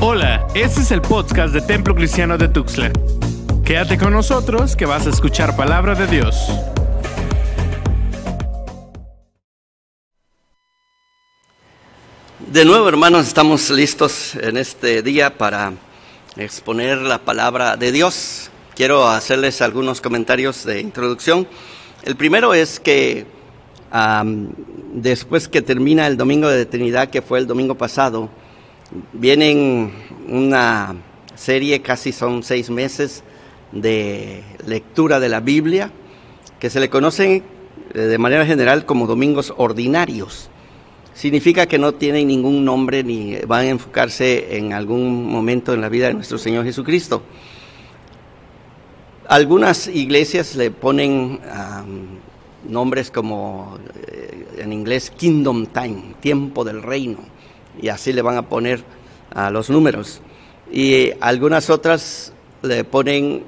Hola, este es el podcast de Templo Cristiano de Tuxtla. Quédate con nosotros que vas a escuchar palabra de Dios. De nuevo, hermanos, estamos listos en este día para exponer la palabra de Dios. Quiero hacerles algunos comentarios de introducción. El primero es que después que termina el Domingo de Trinidad, que fue el domingo pasado, vienen una serie, casi son seis meses, de lectura de la Biblia, que se le conocen eh, de manera general como domingos ordinarios. Significa que no tienen ningún nombre ni van a enfocarse en algún momento en la vida de nuestro Señor Jesucristo. Algunas iglesias le ponen nombres como eh, en inglés Kingdom Time, tiempo del reino, y así le van a poner los números. Y algunas otras le ponen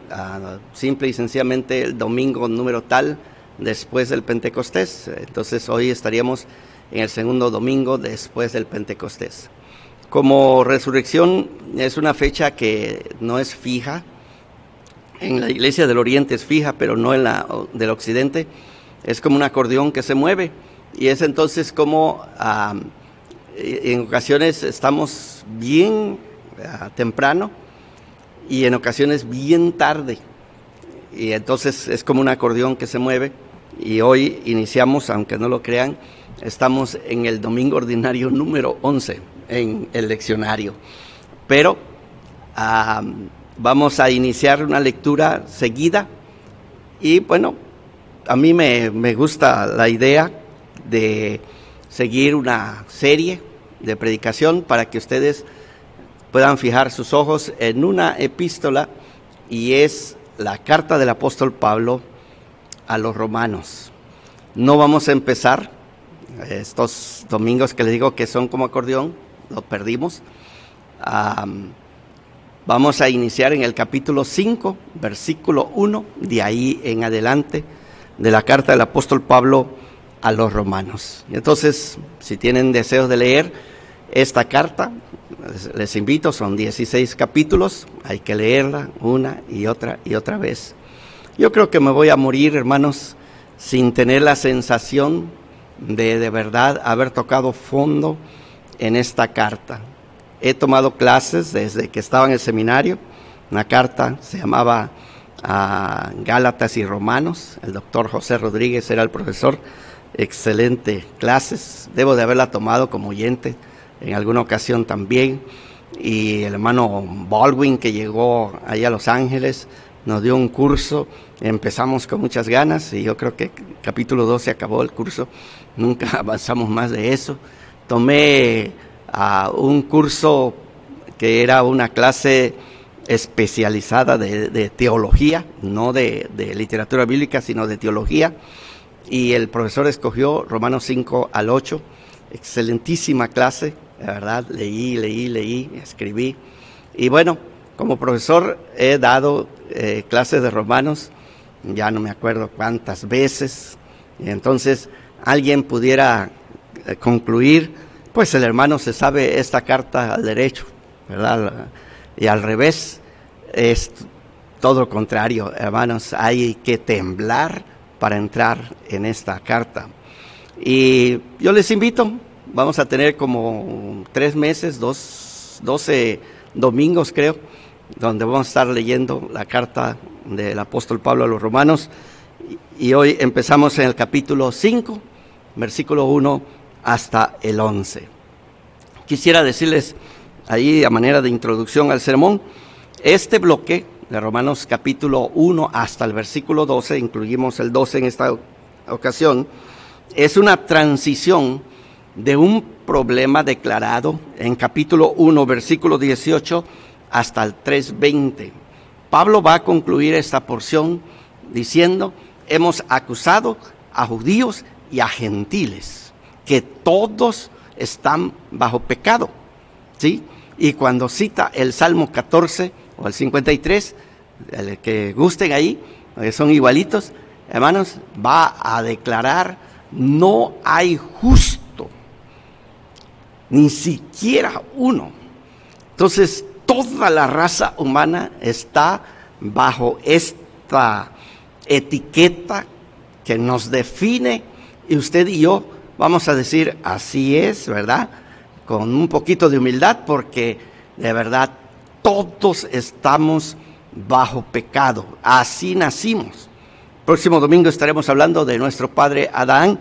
simple y sencillamente el domingo número tal después del Pentecostés. Entonces hoy estaríamos en el segundo domingo después del Pentecostés. Como resurrección es una fecha que no es fija, en la iglesia del Oriente es fija, pero no en la del Occidente es como un acordeón que se mueve y es entonces como en ocasiones estamos bien ah, temprano y en ocasiones bien tarde y entonces es como un acordeón que se mueve y hoy iniciamos, aunque no lo crean, estamos en el domingo ordinario número 11 en el leccionario. Pero vamos a iniciar una lectura seguida y bueno, a mí me, gusta la idea de seguir una serie de predicación para que ustedes puedan fijar sus ojos en una epístola y es la carta del apóstol Pablo a los romanos. No vamos a empezar estos domingos que les digo que son como acordeón, lo perdimos. vamos a iniciar en el capítulo 5, versículo 1, de ahí en adelante de la carta del apóstol Pablo a los romanos. Entonces, si tienen deseos de leer esta carta, les invito, son 16 capítulos, hay que leerla una y otra y otra vez. Yo creo que me voy a morir, hermanos, sin tener la sensación de de verdad haber tocado fondo en esta carta. He tomado clases desde que estaba en el seminario, una carta se llamaba a Gálatas y Romanos. El doctor José Rodríguez era el profesor. Excelente clases. Debo de haberla tomado como oyente en alguna ocasión también. Y el hermano Baldwin, que llegó ahí a Los Ángeles, nos dio un curso. Empezamos con muchas ganas y yo creo que capítulo 12 acabó el curso. Nunca avanzamos más de eso. Tomé a un curso que era una clase especializada de, teología, no de, literatura bíblica, sino de teología. Y el profesor escogió Romanos 5 al 8, excelentísima clase, la verdad, leí, leí, leí, escribí. Y bueno, como profesor he dado eh, clases de Romanos, ya no me acuerdo cuántas veces, y entonces alguien pudiera eh, concluir, pues el hermano se sabe esta carta al derecho, ¿verdad? Y al revés, es todo lo contrario, hermanos, hay que temblar para entrar en esta carta. Y yo les invito, vamos a tener como tres meses, dos, doce domingos creo, donde vamos a estar leyendo la carta del apóstol Pablo a los romanos. Y hoy empezamos en el capítulo 5, versículo 1 hasta el 11. Quisiera decirles ahí a manera de introducción al sermón, este bloque de Romanos capítulo 1 hasta el versículo 12, incluimos el 12 en esta ocasión, es una transición de un problema declarado en capítulo 1, versículo 18 hasta el 3.20. Pablo va a concluir esta porción diciendo, hemos acusado a judíos y a gentiles, que todos están bajo pecado. ¿Sí? Y cuando cita el Salmo 14 o el 53, el que gusten ahí, son igualitos, hermanos, va a declarar, no hay justo, ni siquiera uno. Entonces, toda la raza humana está bajo esta etiqueta que nos define y usted y yo vamos a decir, así es, ¿verdad? Con un poquito de humildad porque de verdad todos estamos bajo pecado, así nacimos. Próximo domingo estaremos hablando de nuestro padre Adán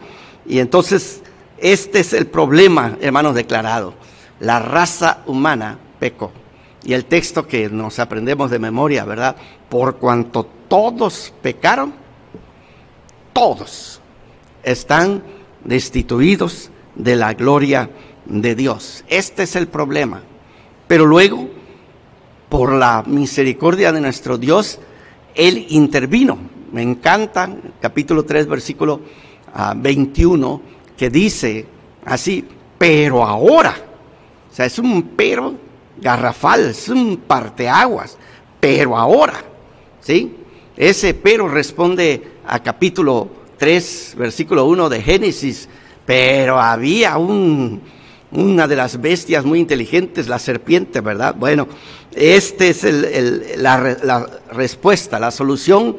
y entonces este es el problema, hermanos, declarado. La raza humana pecó. Y el texto que nos aprendemos de memoria, ¿verdad? Por cuanto todos pecaron, todos están destituidos de la gloria de Dios. Este es el problema. Pero luego, por la misericordia de nuestro Dios, Él intervino. Me encanta, capítulo 3, versículo 21, ah, que dice así, pero ahora, o sea, es un pero garrafal, es un parteaguas, pero ahora, ¿sí? Ese pero responde a capítulo 3, versículo 1 de Génesis, pero había un, una de las bestias muy inteligentes, la serpiente, ¿verdad? Bueno, esta es la, la respuesta, la solución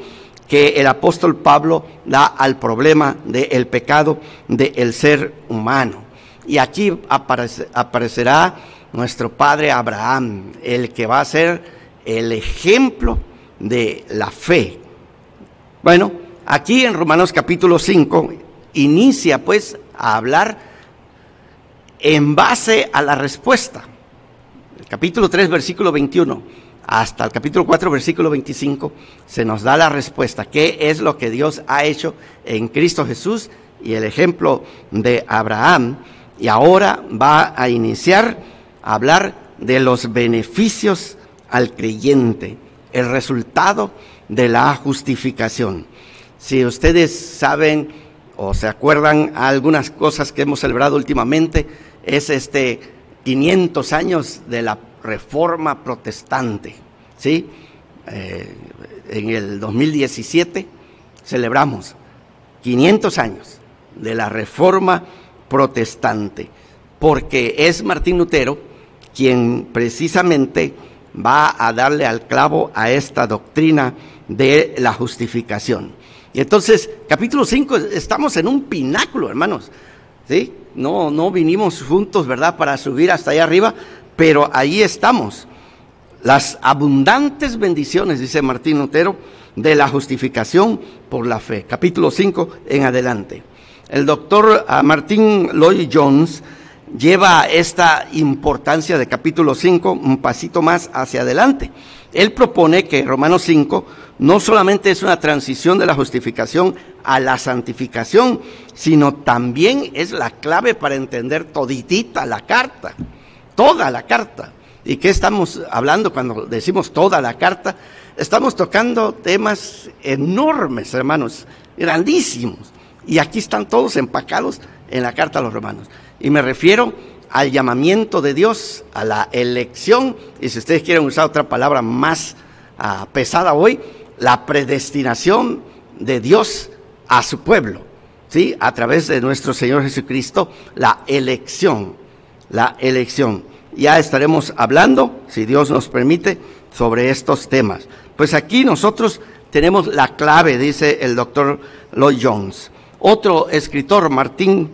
que el apóstol Pablo da al problema del pecado del ser humano. Y aquí aparecerá nuestro padre Abraham, el que va a ser el ejemplo de la fe. Bueno, aquí en Romanos capítulo 5 inicia pues a hablar en base a la respuesta. Capítulo 3, versículo 21 hasta el capítulo 4, versículo 25, se nos da la respuesta. ¿Qué es lo que Dios ha hecho en Cristo Jesús? Y el ejemplo de Abraham. Y ahora va a iniciar a hablar de los beneficios al creyente, el resultado de la justificación. Si ustedes saben o se acuerdan algunas cosas que hemos celebrado últimamente, es este 500 años de la reforma protestante. ¿sí? Eh, en el 2017 celebramos 500 años de la reforma protestante, porque es Martín Lutero quien precisamente va a darle al clavo a esta doctrina de la justificación. Y entonces, capítulo 5, estamos en un pináculo, hermanos. ¿Sí? No, no vinimos juntos, ¿verdad?, para subir hasta allá arriba, pero ahí estamos. Las abundantes bendiciones, dice Martín Lutero, de la justificación por la fe. Capítulo 5 en adelante. El doctor ah, Martín Lloyd Jones lleva esta importancia de capítulo 5 un pasito más hacia adelante. Él propone que Romanos 5 no solamente es una transición de la justificación a la santificación, sino también es la clave para entender toditita la carta toda la carta. ¿Y qué estamos hablando cuando decimos toda la carta? Estamos tocando temas enormes, hermanos, grandísimos. Y aquí están todos empacados en la carta a los romanos. Y me refiero al llamamiento de Dios, a la elección, y si ustedes quieren usar otra palabra más ah, pesada hoy, la predestinación de Dios a su pueblo, ¿sí? A través de nuestro Señor Jesucristo, la elección, la elección ya estaremos hablando, si Dios nos permite, sobre estos temas. Pues aquí nosotros tenemos la clave, dice el doctor Lloyd Jones. Otro escritor, Martín,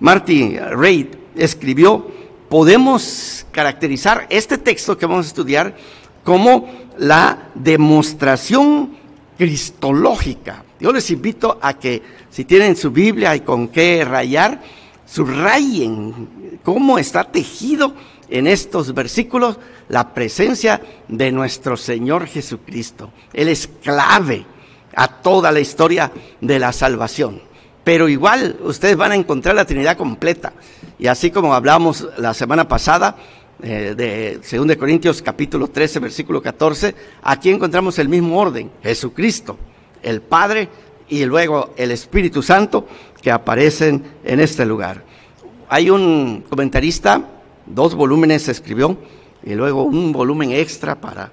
Martin Reid, escribió, podemos caracterizar este texto que vamos a estudiar como la demostración cristológica. Yo les invito a que si tienen su Biblia y con qué rayar, subrayen cómo está tejido en estos versículos la presencia de nuestro Señor Jesucristo. Él es clave a toda la historia de la salvación. Pero igual ustedes van a encontrar la Trinidad completa. Y así como hablamos la semana pasada eh, de 2 Corintios capítulo 13, versículo 14, aquí encontramos el mismo orden. Jesucristo, el Padre y luego el Espíritu Santo que aparecen en este lugar. Hay un comentarista dos volúmenes escribió y luego un volumen extra para,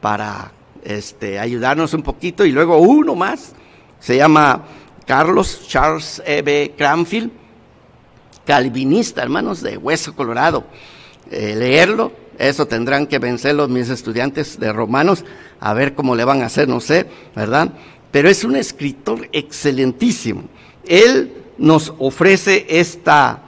para este, ayudarnos un poquito y luego uno más. Se llama Carlos Charles E. B. Cranfield, calvinista, hermanos, de Hueso Colorado. Eh, leerlo Eso tendrán que vencerlos mis estudiantes de romanos, a ver cómo le van a hacer, no sé, ¿verdad? Pero es un escritor excelentísimo. Él nos ofrece esta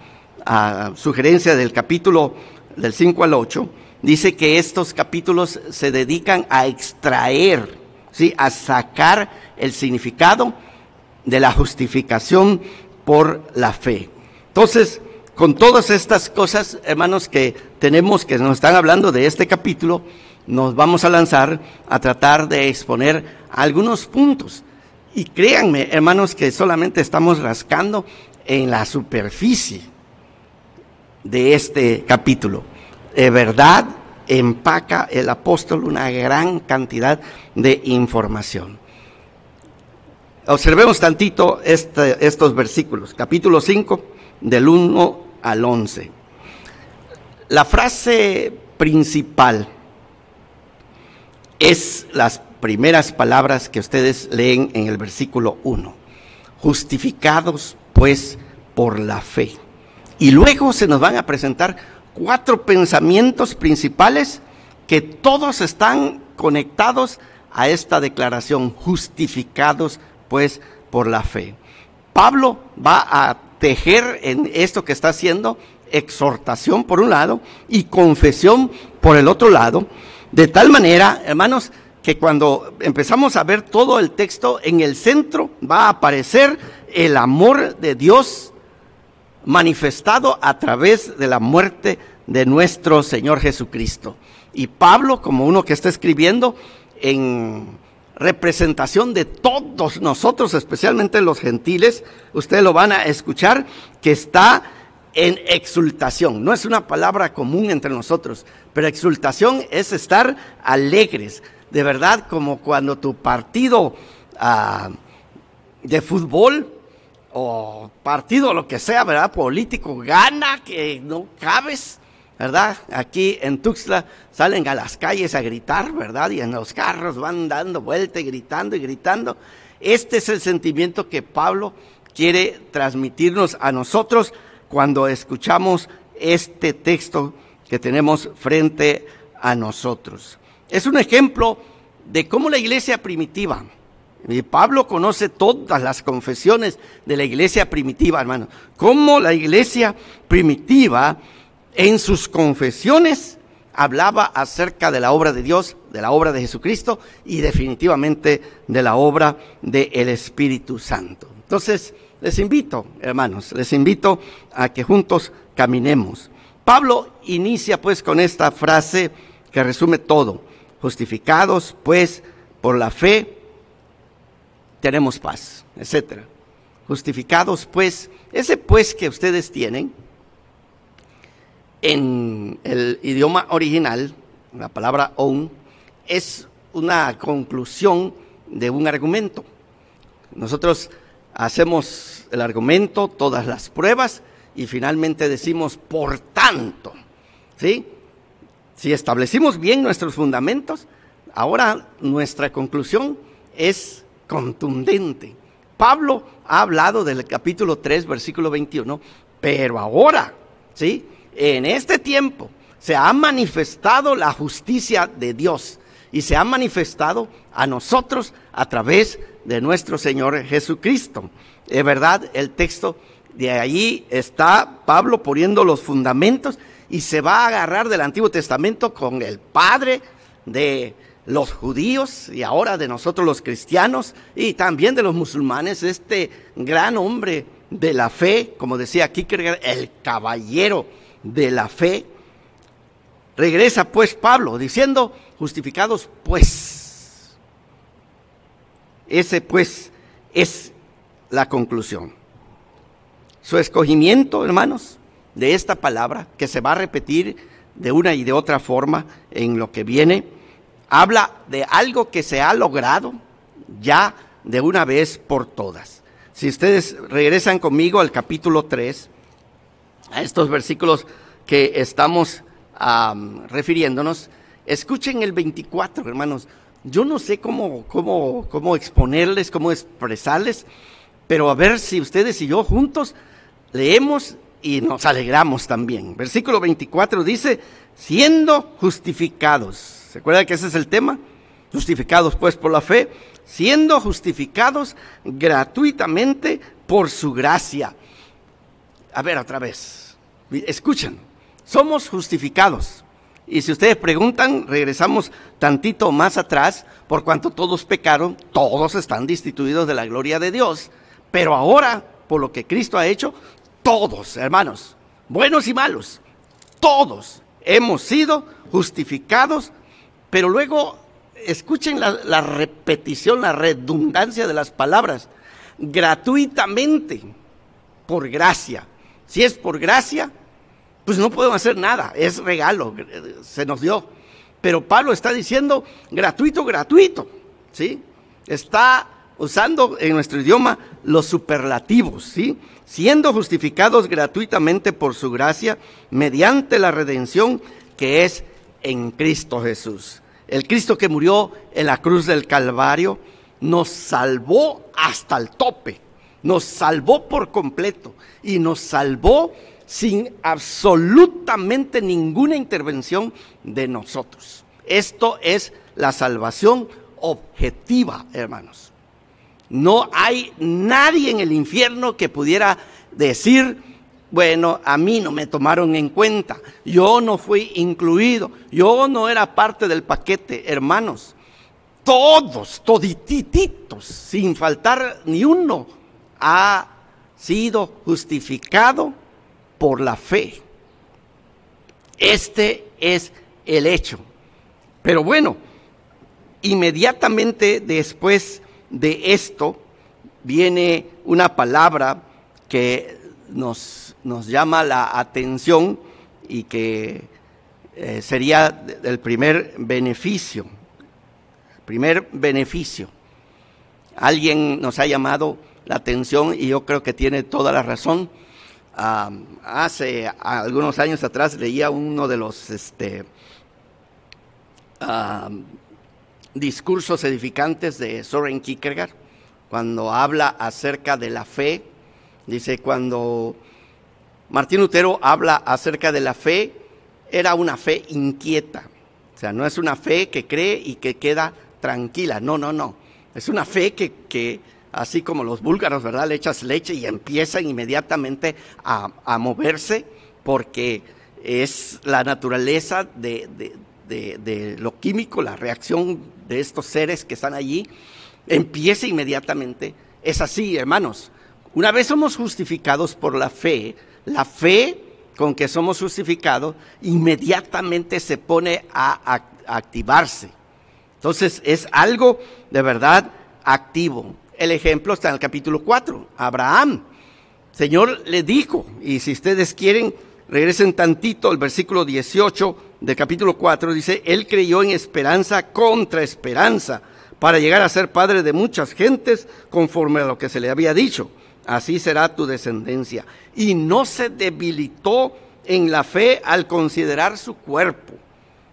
ah, sugerencia del capítulo del 5 al 8. Dice que estos capítulos se dedican a extraer, ¿sí? a sacar el significado de la justificación por la fe. Entonces, con todas estas cosas, hermanos, que tenemos, que nos están hablando de este capítulo, nos vamos a lanzar a tratar de exponer algunos puntos. Y créanme, hermanos, que solamente estamos rascando en la superficie de este capítulo. De verdad, empaca el apóstol una gran cantidad de información. Observemos tantito este, estos versículos. Capítulo 5, del 1 al 11. La frase principal es las primeras palabras que ustedes leen en el versículo 1. Justificados pues por la fe. Y luego se nos van a presentar cuatro pensamientos principales que todos están conectados a esta declaración, justificados pues por la fe. Pablo va a tejer en esto que está haciendo exhortación por un lado y confesión por el otro lado, de tal manera, hermanos, que cuando empezamos a ver todo el texto, en el centro va a aparecer el amor de Dios manifestado a través de la muerte de nuestro Señor Jesucristo. Y Pablo, como uno que está escribiendo en representación de todos nosotros, especialmente los gentiles, ustedes lo van a escuchar, que está en exultación. No es una palabra común entre nosotros, pero exultación es estar alegres, de verdad, como cuando tu partido ah, de fútbol o partido, lo que sea, ¿verdad? Político gana, que no cabes ¿verdad? Aquí en Tuxtla salen a las calles a gritar, ¿verdad? Y en los carros van dando vuelta y gritando y gritando. Este es el sentimiento que Pablo quiere transmitirnos a nosotros cuando escuchamos este texto que tenemos frente a nosotros. Es un ejemplo de cómo la iglesia primitiva, y Pablo conoce todas las confesiones de la iglesia primitiva, hermano, cómo la iglesia primitiva en sus confesiones hablaba acerca de la obra de Dios, de la obra de Jesucristo y definitivamente de la obra del Espíritu Santo. Entonces, les invito, hermanos, les invito a que juntos caminemos. Pablo inicia pues con esta frase que resume todo. Justificados pues por la fe, tenemos paz, etcétera. Justificados pues, ese pues que ustedes tienen, en el idioma original, la palabra on, es una conclusión de un argumento. Nosotros hacemos el argumento, todas las pruebas y finalmente decimos por tanto. ¿Sí? Si establecimos bien nuestros fundamentos, ahora nuestra conclusión es contundente. Pablo ha hablado del capítulo 3, versículo 21, pero ahora, ¿sí? en este tiempo se ha manifestado la justicia de Dios y se ha manifestado a nosotros a través de nuestro Señor Jesucristo. Es verdad, el texto de allí está Pablo poniendo los fundamentos y se va a agarrar del Antiguo Testamento con el Padre de los judíos y ahora de nosotros los cristianos y también de los musulmanes, este gran hombre de la fe, como decía Kierkegaard, el caballero de la fe. Regresa pues Pablo diciendo, justificados pues. Ese pues es la conclusión. Su escogimiento, hermanos, de esta palabra, que se va a repetir de una y de otra forma en lo que viene, habla de algo que se ha logrado ya de una vez por todas. Si ustedes regresan conmigo al capítulo 3, a estos versículos que estamos refiriéndonos, escuchen el 24, hermanos. Yo no sé cómo, cómo, cómo exponerles, cómo expresarles, pero a ver si ustedes y yo juntos leemos y nos alegramos también. Versículo 24 dice, siendo justificados. ¿Se acuerda que ese es el tema? Justificados pues por la fe, siendo justificados gratuitamente por su gracia. A ver otra vez, escuchen, somos justificados. Y si ustedes preguntan, regresamos tantito más atrás, por cuanto todos pecaron, todos están destituidos de la gloria de Dios. Pero ahora, por lo que Cristo ha hecho, todos, hermanos, buenos y malos, todos hemos sido justificados, pero luego escuchen la, repetición, la redundancia de las palabras, gratuitamente, por gracia. Si es por gracia, pues no podemos hacer nada, es regalo, se nos dio. Pero Pablo está diciendo gratuito, gratuito, ¿sí? Está usando en nuestro idioma los superlativos, ¿sí? Siendo justificados gratuitamente por su gracia mediante la redención que es en Cristo Jesús. El Cristo que murió en la cruz del Calvario nos salvó hasta el tope, nos salvó por completo y nos salvó sin absolutamente ninguna intervención de nosotros. Esto es la salvación objetiva, hermanos. No hay nadie en el infierno que pudiera decir, bueno, a mí no me tomaron en cuenta, yo no fui incluido, yo no era parte del paquete, hermanos. Todos, todititos, sin faltar ni uno, ha sido justificado por la fe. Este es el hecho. Pero bueno, inmediatamente después de esto viene una palabra que nos, nos llama la atención y que eh, sería el primer beneficio. primer beneficio. Alguien nos ha llamado la atención y yo creo que tiene toda la razón. Hace algunos años atrás leía uno de los este, discursos edificantes de Soren Kierkegaard, cuando habla acerca de la fe, dice, cuando Martín Lutero habla acerca de la fe, era una fe inquieta, o sea, no es una fe que cree y que queda tranquila, no, no, no, es una fe que, que así como los búlgaros, ¿verdad? Le echas leche y empiezan inmediatamente a, a moverse porque es la naturaleza de, de, lo químico, la reacción de estos seres que están allí, empieza inmediatamente. Es así, hermanos. Una vez somos justificados por la fe, la fe con que somos justificados inmediatamente se pone a, activarse. Entonces es algo de verdad activo. El ejemplo está en el capítulo 4. Abraham, Señor le dijo, y si ustedes quieren, regresen tantito al versículo 18 del capítulo 4, dice, Él creyó en esperanza contra esperanza para llegar a ser padre de muchas gentes conforme a lo que se le había dicho. Así será tu descendencia. Y no se debilitó en la fe al considerar su cuerpo,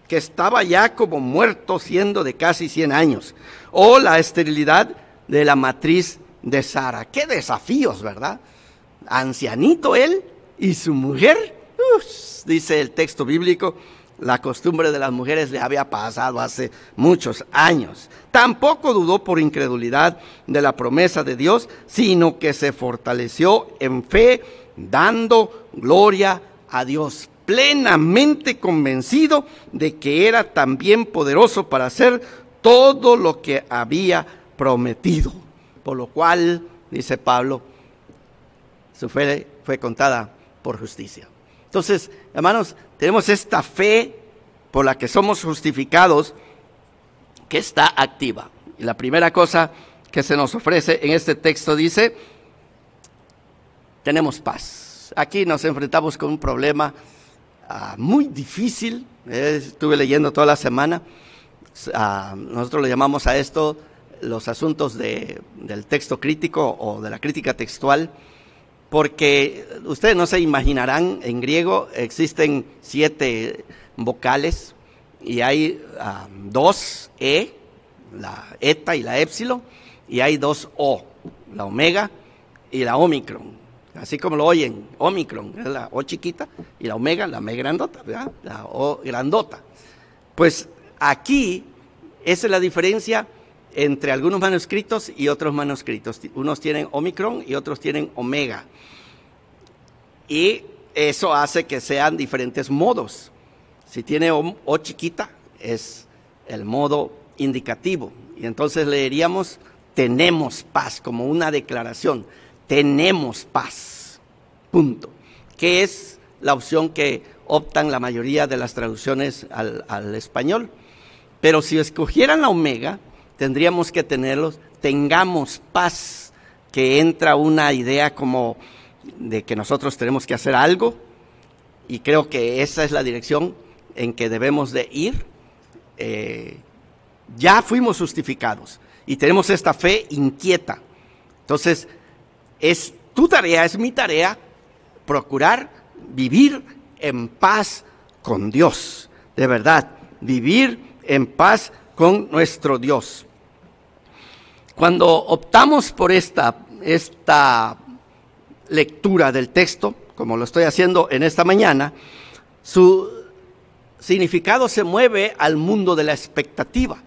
que estaba ya como muerto siendo de casi 100 años, o la esterilidad de la matriz de Sara. Qué desafíos, ¿verdad? Ancianito él y su mujer, dice el texto bíblico, la costumbre de las mujeres le había pasado hace muchos años. Tampoco dudó por incredulidad de la promesa de Dios, sino que se fortaleció en fe, dando gloria a Dios, plenamente convencido de que era también poderoso para hacer todo lo que había prometido. Por lo cual, dice Pablo, su fe fue contada por justicia. Entonces, hermanos, tenemos esta fe por la que somos justificados que está activa. Y la primera cosa que se nos ofrece en este texto dice, tenemos paz. Aquí nos enfrentamos con un problema ah, muy difícil. Eh, estuve leyendo toda la semana. Ah, nosotros le llamamos a esto los asuntos del texto crítico o de la crítica textual porque ustedes no se imaginarán, en griego existen siete vocales y hay ah, dos E, la eta y la épsilon, y hay dos O, la omega y la omicron. así como lo oyen, Omicron, la O chiquita, y la Omega, la M grandota, ¿verdad? La O grandota. Pues aquí, esa es la diferencia entre algunos manuscritos y otros manuscritos. Unos tienen Omicron y otros tienen Omega. Y eso hace que sean diferentes modos. Si tiene o, chiquita, es el modo indicativo. Y entonces leeríamos, tenemos paz, como una declaración. Tenemos paz. Punto. Que es la opción que optan la mayoría de las traducciones al, al español. Pero si escogieran la omega, tendríamos que tenerlos, tengamos paz, que entra una idea como de que nosotros tenemos que hacer algo, y creo que esa es la dirección en que debemos de ir. Eh, ya fuimos justificados y tenemos esta fe inquieta. Entonces, es tu tarea, es mi tarea, procurar vivir en paz con Dios, de verdad, vivir en paz con nuestro Dios. Cuando optamos por esta, esta lectura del texto, como lo estoy haciendo en esta mañana, su significado se mueve al mundo de la expectativa.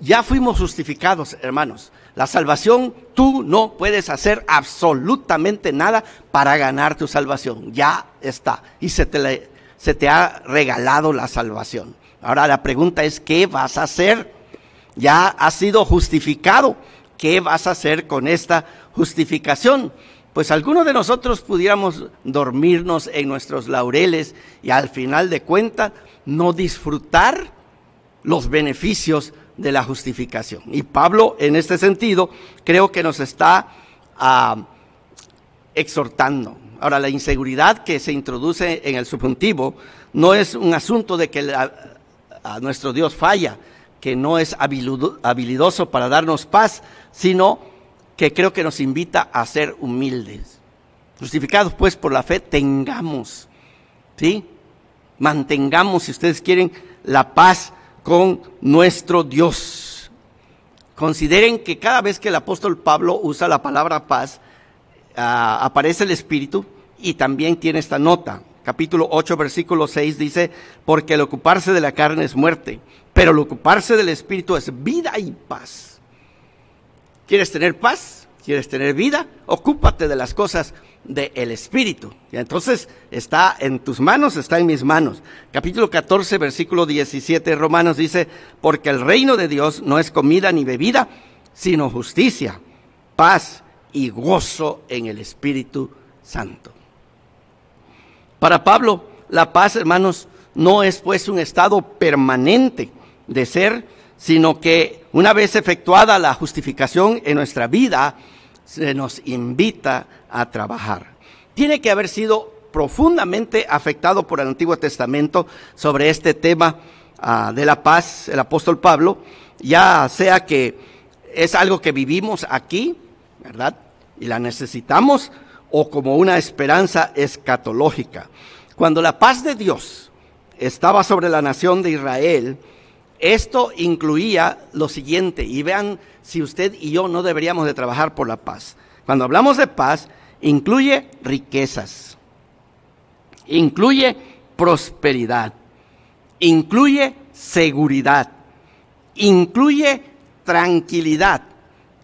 Ya fuimos justificados, hermanos. La salvación, tú no puedes hacer absolutamente nada para ganar tu salvación. Ya está. Y se te, se te ha regalado la salvación. Ahora la pregunta es, ¿qué vas a hacer? Ya has sido justificado. ¿Qué vas a hacer con esta justificación? Pues algunos de nosotros pudiéramos dormirnos en nuestros laureles y al final de cuentas no disfrutar los beneficios de la justificación. Y Pablo, en este sentido, creo que nos está ah, exhortando. Ahora, la inseguridad que se introduce en el subjuntivo no es un asunto de que a nuestro Dios falla, que no es habilidoso para darnos paz, sino que creo que nos invita a ser humildes. Justificados pues por la fe, tengamos, ¿sí? Mantengamos, si ustedes quieren, la paz con nuestro Dios. Consideren que cada vez que el apóstol Pablo usa la palabra paz, ah, aparece el Espíritu y también tiene esta nota. Capítulo 8, versículo 6 dice, porque el ocuparse de la carne es muerte, pero el ocuparse del Espíritu es vida y paz. ¿Quieres tener paz? ¿Quieres tener vida? Ocúpate de las cosas del Espíritu. Y entonces está en tus manos, está en mis manos. Capítulo 14, versículo 17 Romanos dice, porque el reino de Dios no es comida ni bebida, sino justicia, paz y gozo en el Espíritu Santo. Para Pablo, la paz, hermanos, no es pues un estado permanente de ser, sino que una vez efectuada la justificación en nuestra vida, se nos invita a trabajar. Tiene que haber sido profundamente afectado por el Antiguo Testamento sobre este tema ah, de la paz, el apóstol Pablo, ya sea que es algo que vivimos aquí, ¿verdad? Y la necesitamos, o como una esperanza escatológica. Cuando la paz de Dios estaba sobre la nación de Israel, esto incluía lo siguiente, y vean si usted y yo no deberíamos de trabajar por la paz. Cuando hablamos de paz, incluye riquezas, incluye prosperidad, incluye seguridad, incluye tranquilidad,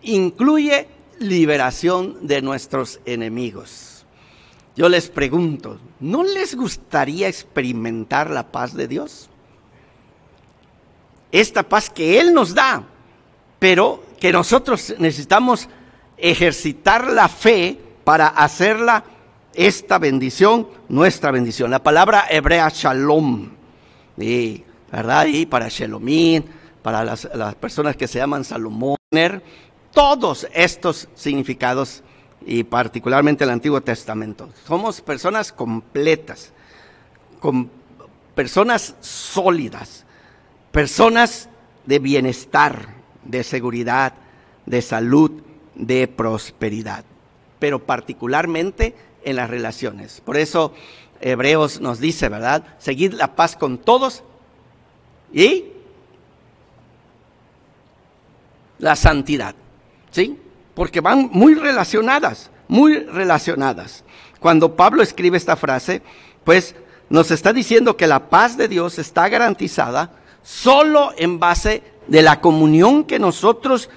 incluye liberación de nuestros enemigos. Yo les pregunto, ¿no les gustaría experimentar la paz de Dios? Esta paz que Él nos da, pero que nosotros necesitamos ejercitar la fe para hacerla esta bendición, nuestra bendición. La palabra hebrea shalom, y, ¿verdad? Y para shalomín, para las, personas que se llaman Salomón, todos estos significados y particularmente el Antiguo Testamento. Somos personas completas, personas sólidas, personas de bienestar, de seguridad, de salud, de prosperidad, pero particularmente en las relaciones. Por eso Hebreos nos dice, ¿verdad? Seguid la paz con todos y la santidad, ¿sí? Porque van muy relacionadas. muy relacionadas. Cuando Pablo escribe esta frase, pues nos está diciendo que la paz de Dios está garantizada solo en base de la comunión que nosotros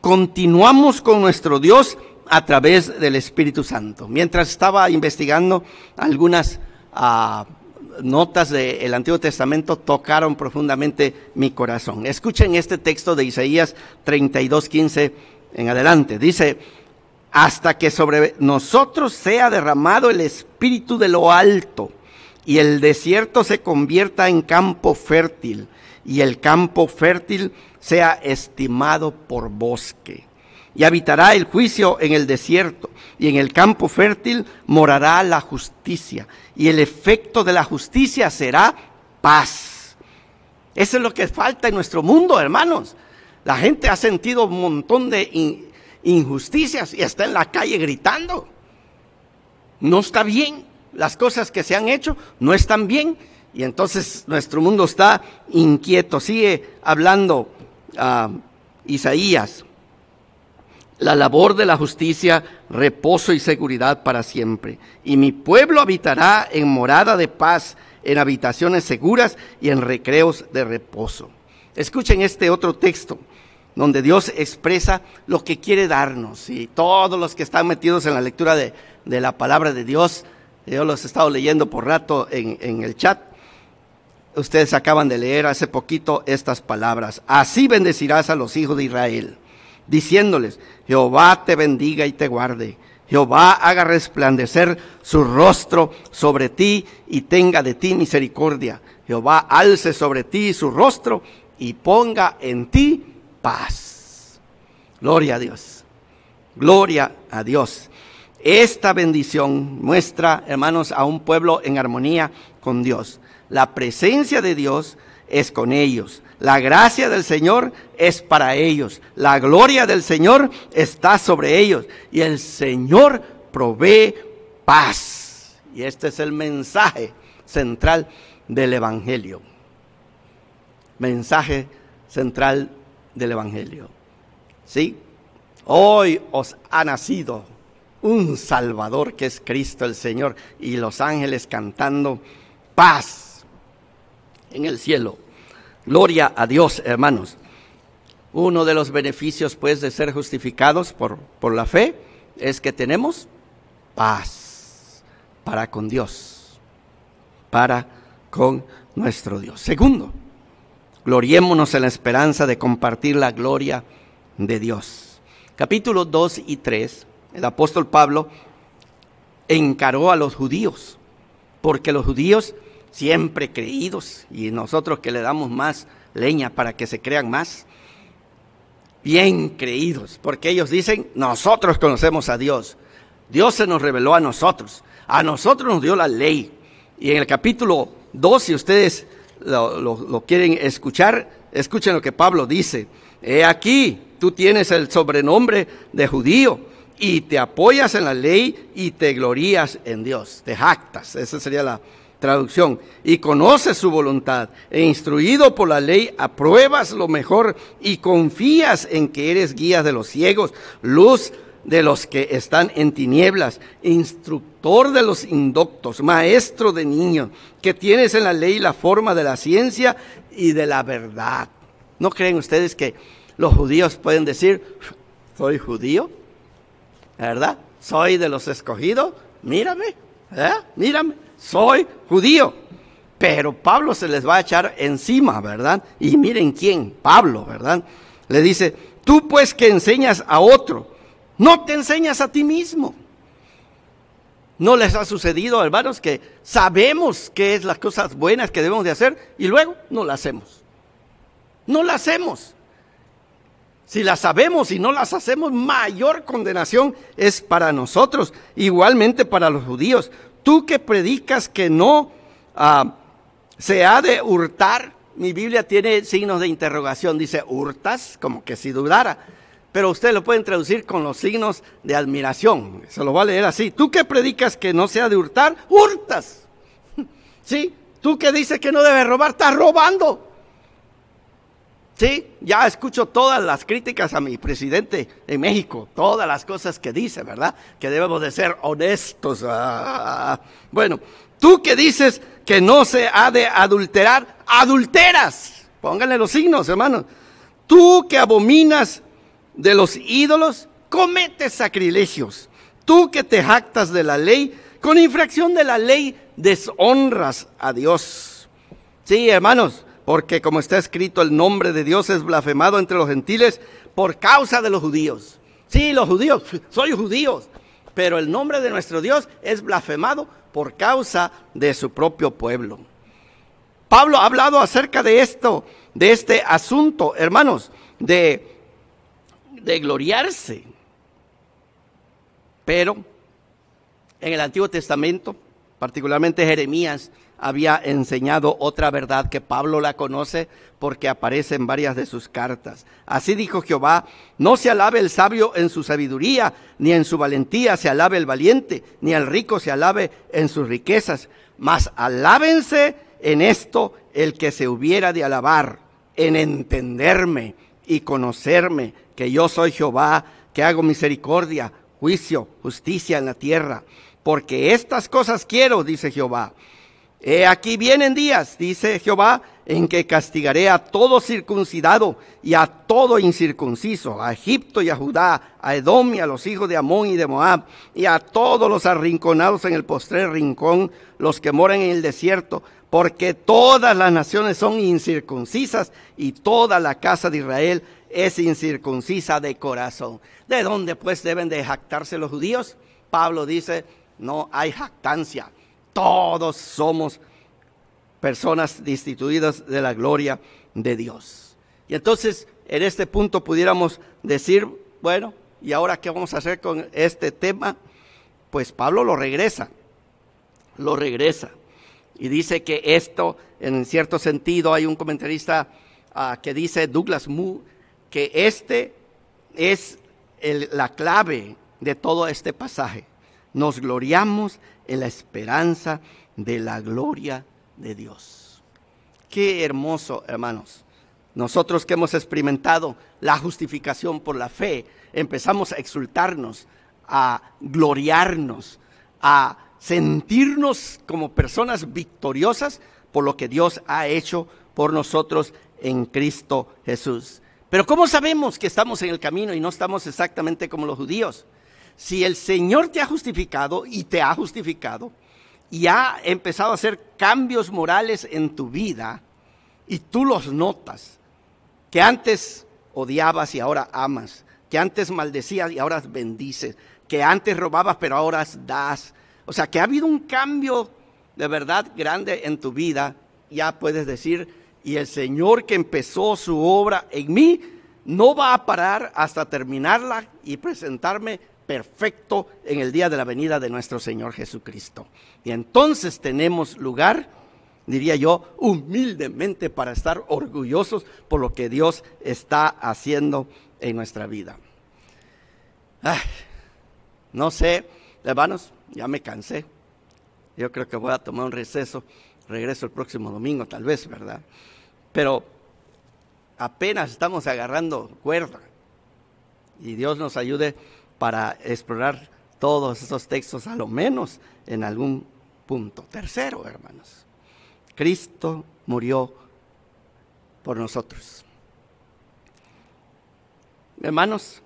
continuamos con nuestro Dios a través del Espíritu Santo. Mientras estaba investigando algunas uh, notas del Antiguo Testamento, tocaron profundamente mi corazón. Escuchen este texto de Isaías 32, 15 en adelante. Dice, hasta que sobre nosotros sea derramado el Espíritu de lo alto y el desierto se convierta en campo fértil y el campo fértil sea estimado por bosque. Y habitará el juicio en el desierto, y en el campo fértil morará la justicia, y el efecto de la justicia será paz. Eso es lo que falta en nuestro mundo, hermanos. La gente ha sentido un montón de injusticias y está en la calle gritando. No está bien. Las cosas que se han hecho no están bien. Y entonces nuestro mundo está inquieto. Sigue hablando uh, Isaías. La labor de la justicia, reposo y seguridad para siempre. Y mi pueblo habitará en morada de paz, en habitaciones seguras y en recreos de reposo. Escuchen este otro texto donde Dios expresa lo que quiere darnos. Y todos los que están metidos en la lectura de, de la palabra de Dios, yo los he estado leyendo por rato en, en el chat, ustedes acaban de leer hace poquito estas palabras. Así bendecirás a los hijos de Israel, diciéndoles, Jehová te bendiga y te guarde. Jehová haga resplandecer su rostro sobre ti y tenga de ti misericordia. Jehová alce sobre ti su rostro y ponga en ti paz. Gloria a Dios. Gloria a Dios. Esta bendición muestra, hermanos, a un pueblo en armonía con Dios. La presencia de Dios es con ellos. La gracia del Señor es para ellos. La gloria del Señor está sobre ellos. Y el Señor provee paz. Y este es el mensaje central del Evangelio. Mensaje central del Evangelio. ¿Sí? Hoy os ha nacido un Salvador que es Cristo el Señor. Y los ángeles cantando paz en el cielo. Gloria a Dios, hermanos. Uno de los beneficios, pues, de ser justificados por, por la fe es que tenemos paz para con Dios, para con nuestro Dios. Segundo, gloriémonos en la esperanza de compartir la gloria de Dios. Capítulos 2 y 3, el apóstol Pablo encaró a los judíos, porque los judíos siempre creídos y nosotros que le damos más leña para que se crean más, bien creídos, porque ellos dicen, nosotros conocemos a Dios, Dios se nos reveló a nosotros, a nosotros nos dio la ley. Y en el capítulo 2, si ustedes lo, lo quieren escuchar, escuchen lo que Pablo dice, he aquí, tú tienes el sobrenombre de judío y te apoyas en la ley y te glorías en Dios, te jactas, esa sería la traducción, y conoces su voluntad, e instruido por la ley, apruebas lo mejor y confías en que eres guía de los ciegos, luz de los que están en tinieblas, instructor de los indoctos, maestro de niños, que tienes en la ley la forma de la ciencia y de la verdad. ¿No creen ustedes que los judíos pueden decir, soy judío? ¿Verdad? Soy de los escogidos, mírame, ¿eh? mírame soy judío. Pero Pablo se les va a echar encima, ¿verdad? Y miren quién, Pablo, ¿verdad? Le dice, tú pues que enseñas a otro, no te enseñas a ti mismo. ¿No les ha sucedido, hermanos, que sabemos qué es las cosas buenas que debemos de hacer y luego no las hacemos? No las hacemos. Si las sabemos y no las hacemos, mayor condenación es para nosotros, igualmente para los judíos, Tú que predicas que no ah, se ha de hurtar, mi Biblia tiene signos de interrogación, dice hurtas, como que si dudara. Pero usted lo pueden traducir con los signos de admiración. Se lo va a leer así. Tú que predicas que no se ha de hurtar, hurtas. ¿Sí? Tú que dices que no debes robar, estás robando. Sí, ya escucho todas las críticas a mi presidente en México, todas las cosas que dice, ¿verdad? Que debemos de ser honestos. Ah, bueno, tú que dices que no se ha de adulterar, adulteras. Pónganle los signos, hermanos. Tú que abominas de los ídolos, cometes sacrilegios. Tú que te jactas de la ley, con infracción de la ley deshonras a Dios. Sí, hermanos, porque como está escrito, el nombre de Dios es blasfemado entre los gentiles por causa de los judíos. Sí, los judíos, soy judíos, pero el nombre de nuestro Dios es blasfemado por causa de su propio pueblo. Pablo ha hablado acerca de esto, de este asunto, hermanos, de, de gloriarse. Pero en el Antiguo Testamento, particularmente Jeremías, había enseñado otra verdad que Pablo la conoce porque aparece en varias de sus cartas. Así dijo Jehová, no se alabe el sabio en su sabiduría, ni en su valentía se alabe el valiente, ni el rico se alabe en sus riquezas, mas alábense en esto el que se hubiera de alabar, en entenderme y conocerme, que yo soy Jehová, que hago misericordia, juicio, justicia en la tierra. Porque estas cosas quiero, dice Jehová He aquí vienen días, dice Jehová, en que castigaré a todo circuncidado y a todo incircunciso, a Egipto y a Judá, a Edom y a los hijos de Amón y de Moab, y a todos los arrinconados en el postrer rincón, los que moran en el desierto, porque todas las naciones son incircuncisas y toda la casa de Israel es incircuncisa de corazón. ¿De dónde pues deben de jactarse los judíos? Pablo dice, no hay jactancia todos somos personas destituidas de la gloria de Dios. Y entonces, en este punto pudiéramos decir, bueno, ¿y ahora qué vamos a hacer con este tema? Pues Pablo lo regresa, lo regresa. Y dice que esto, en cierto sentido, hay un comentarista ah, que dice, Douglas Moo, que este es la clave de todo este pasaje. Nos gloriamos en la esperanza de la gloria de Dios. Qué hermoso, hermanos. Nosotros que hemos experimentado la justificación por la fe, empezamos a exultarnos, a gloriarnos, a sentirnos como personas victoriosas por lo que Dios ha hecho por nosotros en Cristo Jesús. Pero ¿cómo sabemos que estamos en el camino y no estamos exactamente como los judíos? Si el Señor te ha justificado y te ha justificado y ha empezado a hacer cambios morales en tu vida y tú los notas, que antes odiabas y ahora amas, que antes maldecías y ahora bendices, que antes robabas pero ahora das. O sea, que ha habido un cambio de verdad grande en tu vida, ya puedes decir, y el Señor que empezó su obra en mí, no va a parar hasta terminarla y presentarme perfecto en el día de la venida de nuestro Señor Jesucristo. Y entonces tenemos lugar, diría yo, humildemente para estar orgullosos por lo que Dios está haciendo en nuestra vida. no sé, hermanos, ya me cansé. Yo creo que voy a tomar un receso. Regreso el próximo domingo, tal vez, ¿verdad? Pero apenas estamos agarrando cuerda. Y Dios nos ayude para explorar todos esos textos, a lo menos en algún punto. Tercero, hermanos, Cristo murió por nosotros. Hermanos,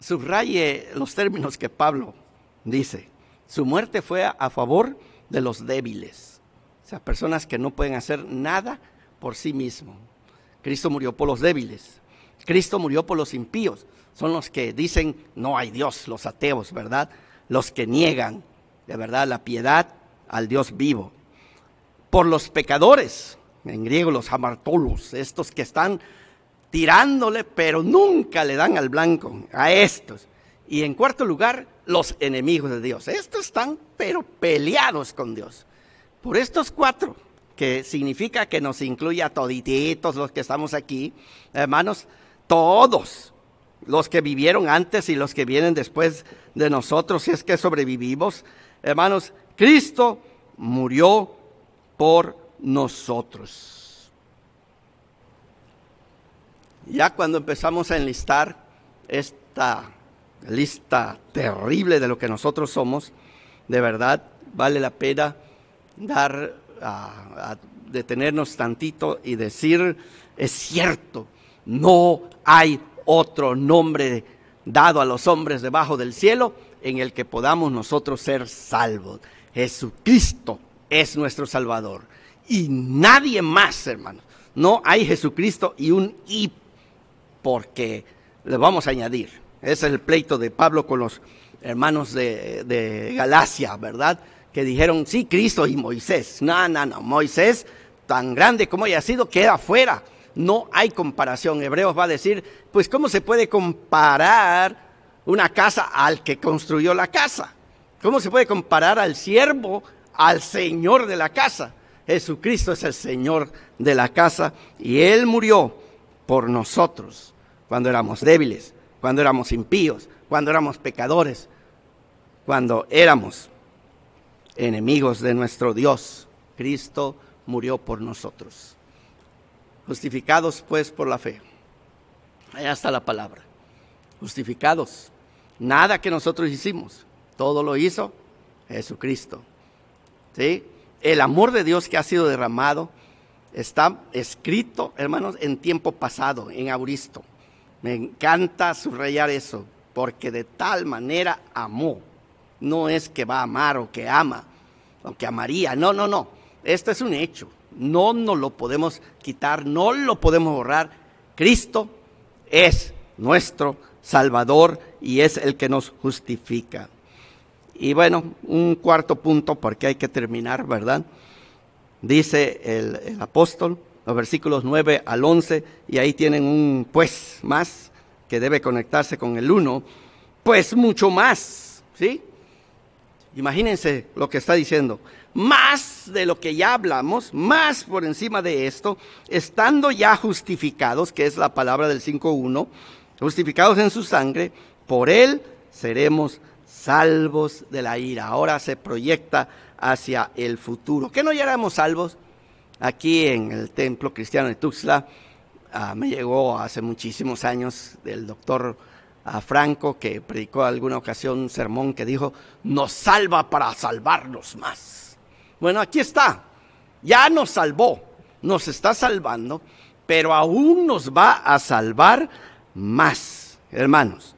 subraye los términos que Pablo dice. Su muerte fue a favor de los débiles, o sea, personas que no pueden hacer nada por sí mismo. Cristo murió por los débiles. Cristo murió por los impíos son los que dicen no hay Dios, los ateos, ¿verdad? Los que niegan de verdad la piedad al Dios vivo. Por los pecadores, en griego los hamartolos, estos que están tirándole, pero nunca le dan al blanco, a estos. Y en cuarto lugar, los enemigos de Dios. Estos están, pero peleados con Dios. Por estos cuatro, que significa que nos incluye a todititos los que estamos aquí, hermanos, todos los que vivieron antes y los que vienen después de nosotros, si es que sobrevivimos. Hermanos, Cristo murió por nosotros. Ya cuando empezamos a enlistar esta lista terrible de lo que nosotros somos, de verdad vale la pena dar a, detenernos tantito y decir, es cierto, no hay otro nombre dado a los hombres debajo del cielo en el que podamos nosotros ser salvos. Jesucristo es nuestro Salvador. Y nadie más, hermanos. No hay Jesucristo y un y porque le vamos a añadir. Ese es el pleito de Pablo con los hermanos de, de Galacia, ¿verdad? Que dijeron, sí, Cristo y Moisés. No, no, no. Moisés, tan grande como haya sido, queda fuera. No hay comparación. Hebreos va a decir, pues, ¿cómo se puede comparar una casa al que construyó la casa? ¿Cómo se puede comparar al siervo al Señor de la casa? Jesucristo es el Señor de la casa y Él murió por nosotros cuando éramos débiles, cuando éramos impíos, cuando éramos pecadores, cuando éramos enemigos de nuestro Dios. Cristo murió por nosotros. Justificados pues por la fe. Allá está la palabra. Justificados. Nada que nosotros hicimos. Todo lo hizo Jesucristo. ¿Sí? El amor de Dios que ha sido derramado está escrito, hermanos, en tiempo pasado, en Auristo. Me encanta subrayar eso, porque de tal manera amó. No es que va a amar o que ama o que amaría. No, no, no. Esto es un hecho. No nos lo podemos quitar, no lo podemos borrar. Cristo es nuestro Salvador y es el que nos justifica. Y bueno, un cuarto punto, porque hay que terminar, ¿verdad? Dice el, apóstol, los versículos 9 al 11, y ahí tienen un pues más que debe conectarse con el 1, pues mucho más, ¿sí? Imagínense lo que está diciendo. Más de lo que ya hablamos, más por encima de esto, estando ya justificados, que es la palabra del 5.1, justificados en su sangre, por él seremos salvos de la ira. Ahora se proyecta hacia el futuro. ¿Qué no ya éramos salvos? Aquí en el templo cristiano de Tuxtla ah, me llegó hace muchísimos años del doctor ah, Franco que predicó alguna ocasión un sermón que dijo, nos salva para salvarnos más. Bueno, aquí está, ya nos salvó, nos está salvando, pero aún nos va a salvar más, hermanos.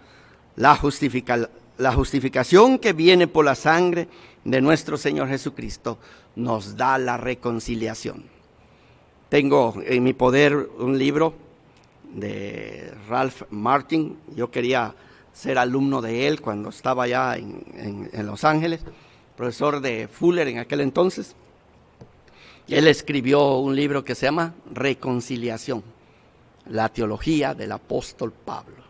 La justificación la justificación que viene por la sangre de nuestro Señor Jesucristo nos da la reconciliación. Tengo en mi poder un libro de Ralph Martin. Yo quería ser alumno de él cuando estaba allá en, Los Ángeles, profesor de Fuller en aquel entonces. Él escribió un libro que se llama Reconciliación, la teología del apóstol Pablo.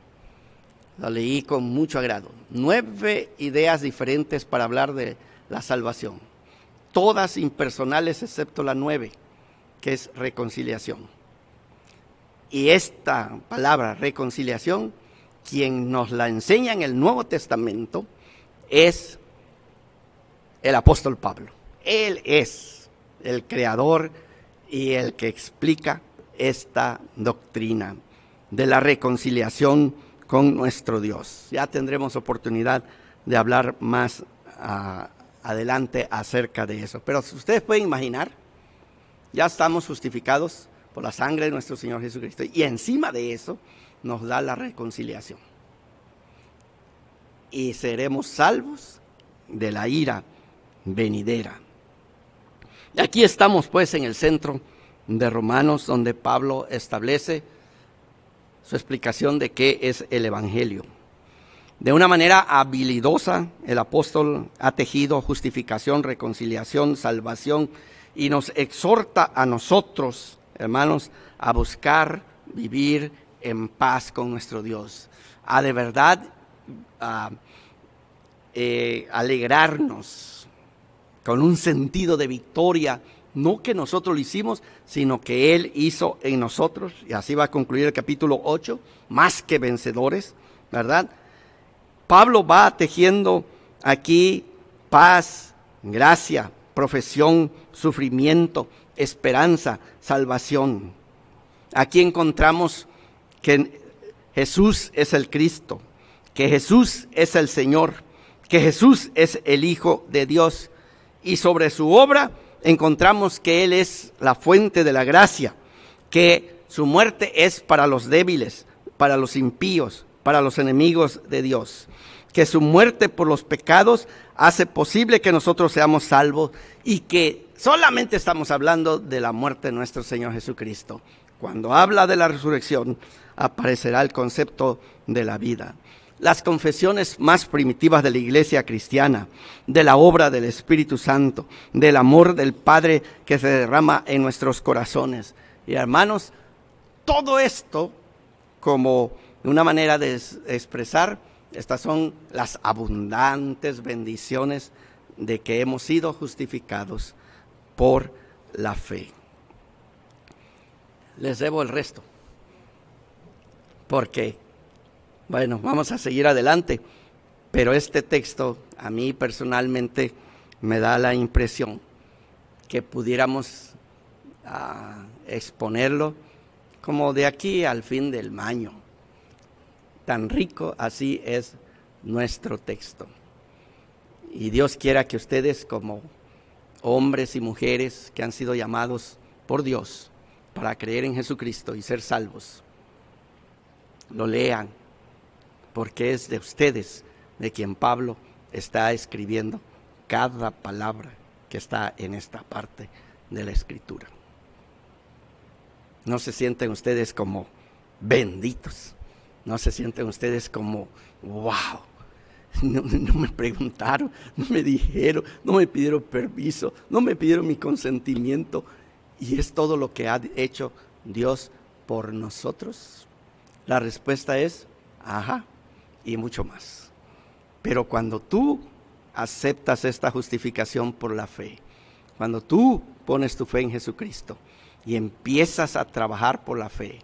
La leí con mucho agrado. Nueve ideas diferentes para hablar de la salvación. Todas impersonales excepto la nueve, que es reconciliación. Y esta palabra, reconciliación, quien nos la enseña en el Nuevo Testamento es el apóstol Pablo. Él es el creador y el que explica esta doctrina de la reconciliación con nuestro Dios. Ya tendremos oportunidad de hablar más ah, adelante acerca de eso. Pero ustedes pueden imaginar, ya estamos justificados por la sangre de nuestro Señor Jesucristo y encima de eso nos da la reconciliación. Y seremos salvos de la ira venidera. Aquí estamos pues en el centro de Romanos donde Pablo establece su explicación de qué es el Evangelio. De una manera habilidosa, el apóstol ha tejido justificación, reconciliación, salvación y nos exhorta a nosotros, hermanos, a buscar vivir en paz con nuestro Dios, a de verdad eh, alegrarnos con un sentido de victoria no que nosotros lo hicimos, sino que Él hizo en nosotros. Y así va a concluir el capítulo 8, más que vencedores, ¿verdad? Pablo va tejiendo aquí paz, gracia, profesión, sufrimiento, esperanza, salvación. Aquí encontramos que Jesús es el Cristo, que Jesús es el Señor, que Jesús es el Hijo de Dios. Y sobre su obra encontramos que Él es la fuente de la gracia, que su muerte es para los débiles, para los impíos, para los enemigos de Dios, que su muerte por los pecados hace posible que nosotros seamos salvos y que solamente estamos hablando de la muerte de nuestro Señor Jesucristo. Cuando habla de la resurrección, aparecerá el concepto de la vida. Las confesiones más primitivas de la iglesia cristiana, de la obra del Espíritu Santo, del amor del Padre que se derrama en nuestros corazones. Y hermanos, todo esto como una manera de expresar, estas son las abundantes bendiciones de que hemos sido justificados por la fe les debo el resto. Porque, bueno, vamos a seguir adelante. Pero este texto a mí personalmente me da la impresión que pudiéramos ah, exponerlo como de aquí al fin del año. Tan rico así es nuestro texto. Y Dios quiera que ustedes como hombres y mujeres que han sido llamados por Dios, para creer en Jesucristo y ser salvos. Lo lean, porque es de ustedes de quien Pablo está escribiendo cada palabra que está en esta parte de la escritura. No se sienten ustedes como benditos, no se sienten ustedes como, wow, no, me preguntaron, no me dijeron, no me pidieron permiso, no me pidieron mi consentimiento. ¿Y es todo lo que ha hecho Dios por nosotros? La respuesta es, ajá, y mucho más. Pero cuando tú aceptas esta justificación por la fe, cuando tú pones tu fe en Jesucristo y empiezas a trabajar por la fe,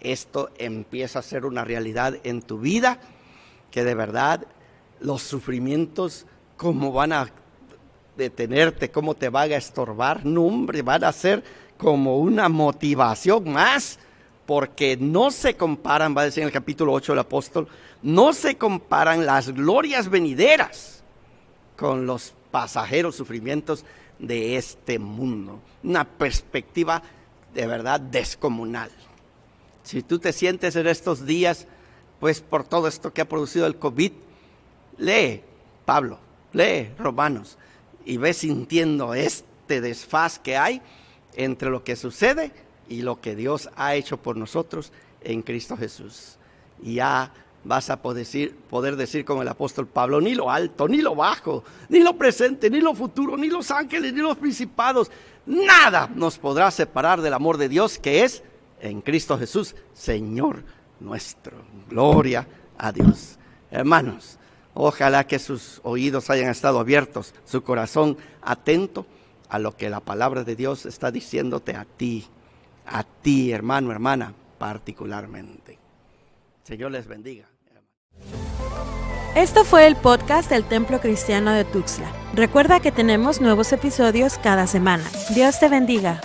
esto empieza a ser una realidad en tu vida que de verdad los sufrimientos, como van a detenerte, cómo te van a estorbar, no hombre, van a ser como una motivación más, porque no se comparan, va a decir en el capítulo 8 del apóstol, no se comparan las glorias venideras con los pasajeros sufrimientos de este mundo. Una perspectiva de verdad descomunal. Si tú te sientes en estos días, pues por todo esto que ha producido el COVID, lee Pablo, lee Romanos y ve sintiendo este desfaz que hay entre lo que sucede y lo que Dios ha hecho por nosotros en Cristo Jesús. Y ya vas a poder decir, poder decir como el apóstol Pablo, ni lo alto, ni lo bajo, ni lo presente, ni lo futuro, ni los ángeles, ni los principados, nada nos podrá separar del amor de Dios que es en Cristo Jesús, Señor nuestro. Gloria a Dios. Hermanos, Ojalá que sus oídos hayan estado abiertos, su corazón atento a lo que la palabra de Dios está diciéndote a ti, a ti, hermano, hermana, particularmente. Señor les bendiga. Esto fue el podcast del Templo Cristiano de Tuxtla. Recuerda que tenemos nuevos episodios cada semana. Dios te bendiga.